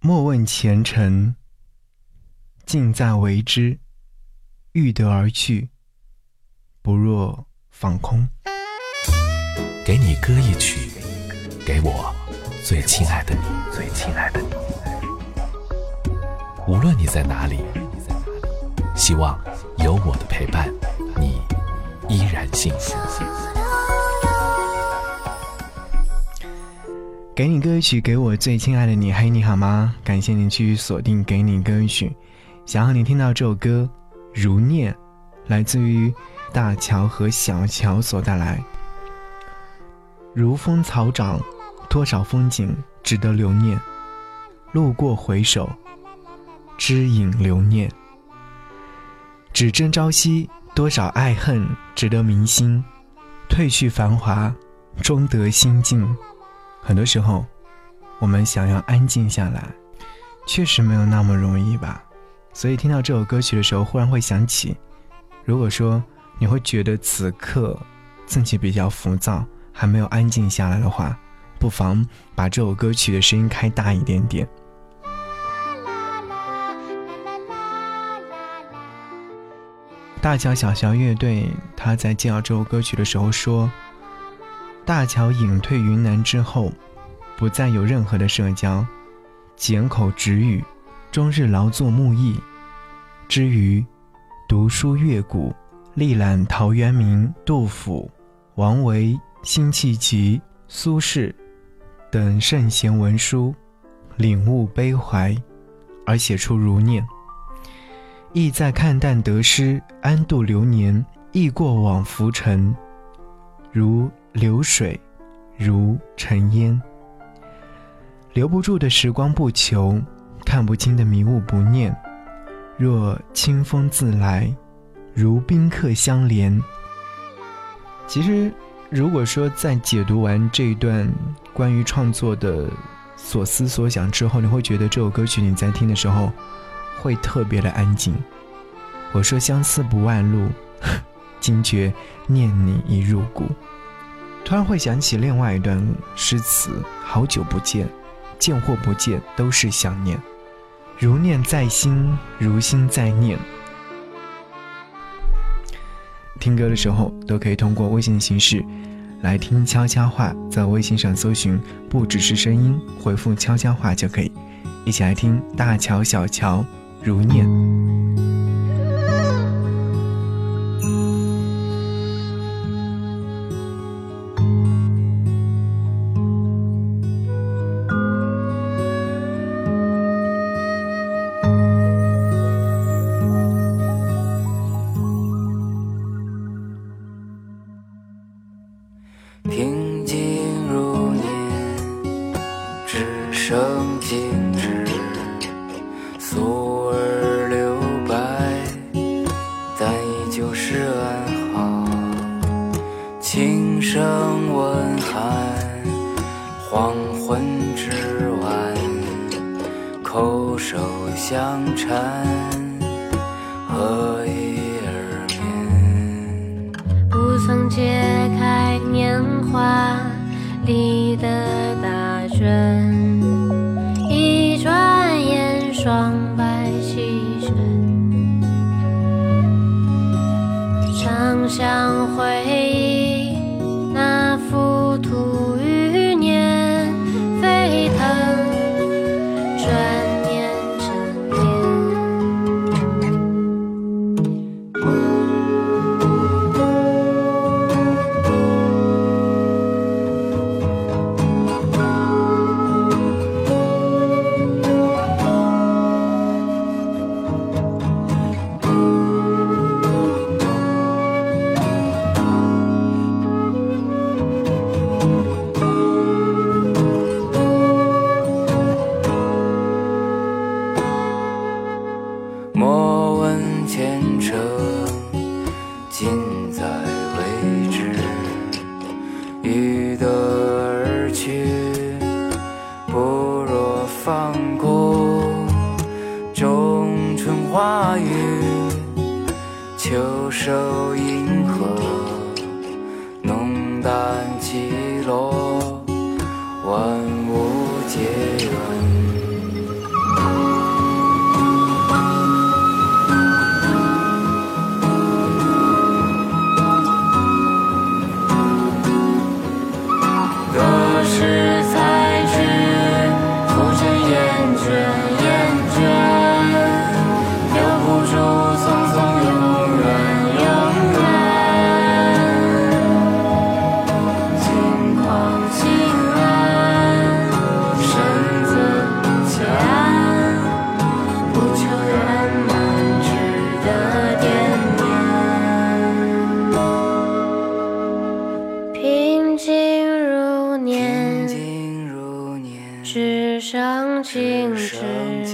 莫问前程，尽在为之。欲得而去，不若放空。给你歌一曲，给我最亲爱的你，最亲爱的你。无论你在哪里，希望有我的陪伴，你依然幸福。给你歌曲，给我最亲爱的你。嘿，你好吗？感谢你去锁定给你歌曲，想要你听到这首歌《如念》，来自于大乔和小乔所带来。如风草长，多少风景值得留念。路过回首，知影留念。只争朝夕，多少爱恨值得铭心。褪去繁华，终得心静。很多时候，我们想要安静下来，确实没有那么容易吧。所以听到这首歌曲的时候，忽然会想起，如果说你会觉得此刻自己比较浮躁。还没有安静下来的话，不妨把这首歌曲的声音开大一点点。大乔小乔乐队他在介绍这首歌曲的时候说：“大乔隐退云南之后，不再有任何的社交，简口直语，终日劳作木艺，之余读书阅古，历览陶渊明、杜甫、王维。”辛弃疾、苏轼等圣贤文书，领悟悲怀，而写出如念。意在看淡得失，安度流年，忆过往浮沉，如流水，如尘烟。留不住的时光不求，看不清的迷雾不念。若清风自来，如宾客相连。其实。如果说在解读完这一段关于创作的所思所想之后，你会觉得这首歌曲你在听的时候会特别的安静。我说相思不万路，惊觉念你已入骨。突然会想起另外一段诗词：好久不见，见或不见都是想念，如念在心，如心在念。听歌的时候都可以通过微信的形式来听悄悄话，在微信上搜寻“不只是声音”，回复“悄悄话”就可以，一起来听大乔小乔如念。生静止，俗而留白，但依旧是安好。轻声问寒，黄昏之晚，叩首相搀。霜白启程，常相回秋收银河，生静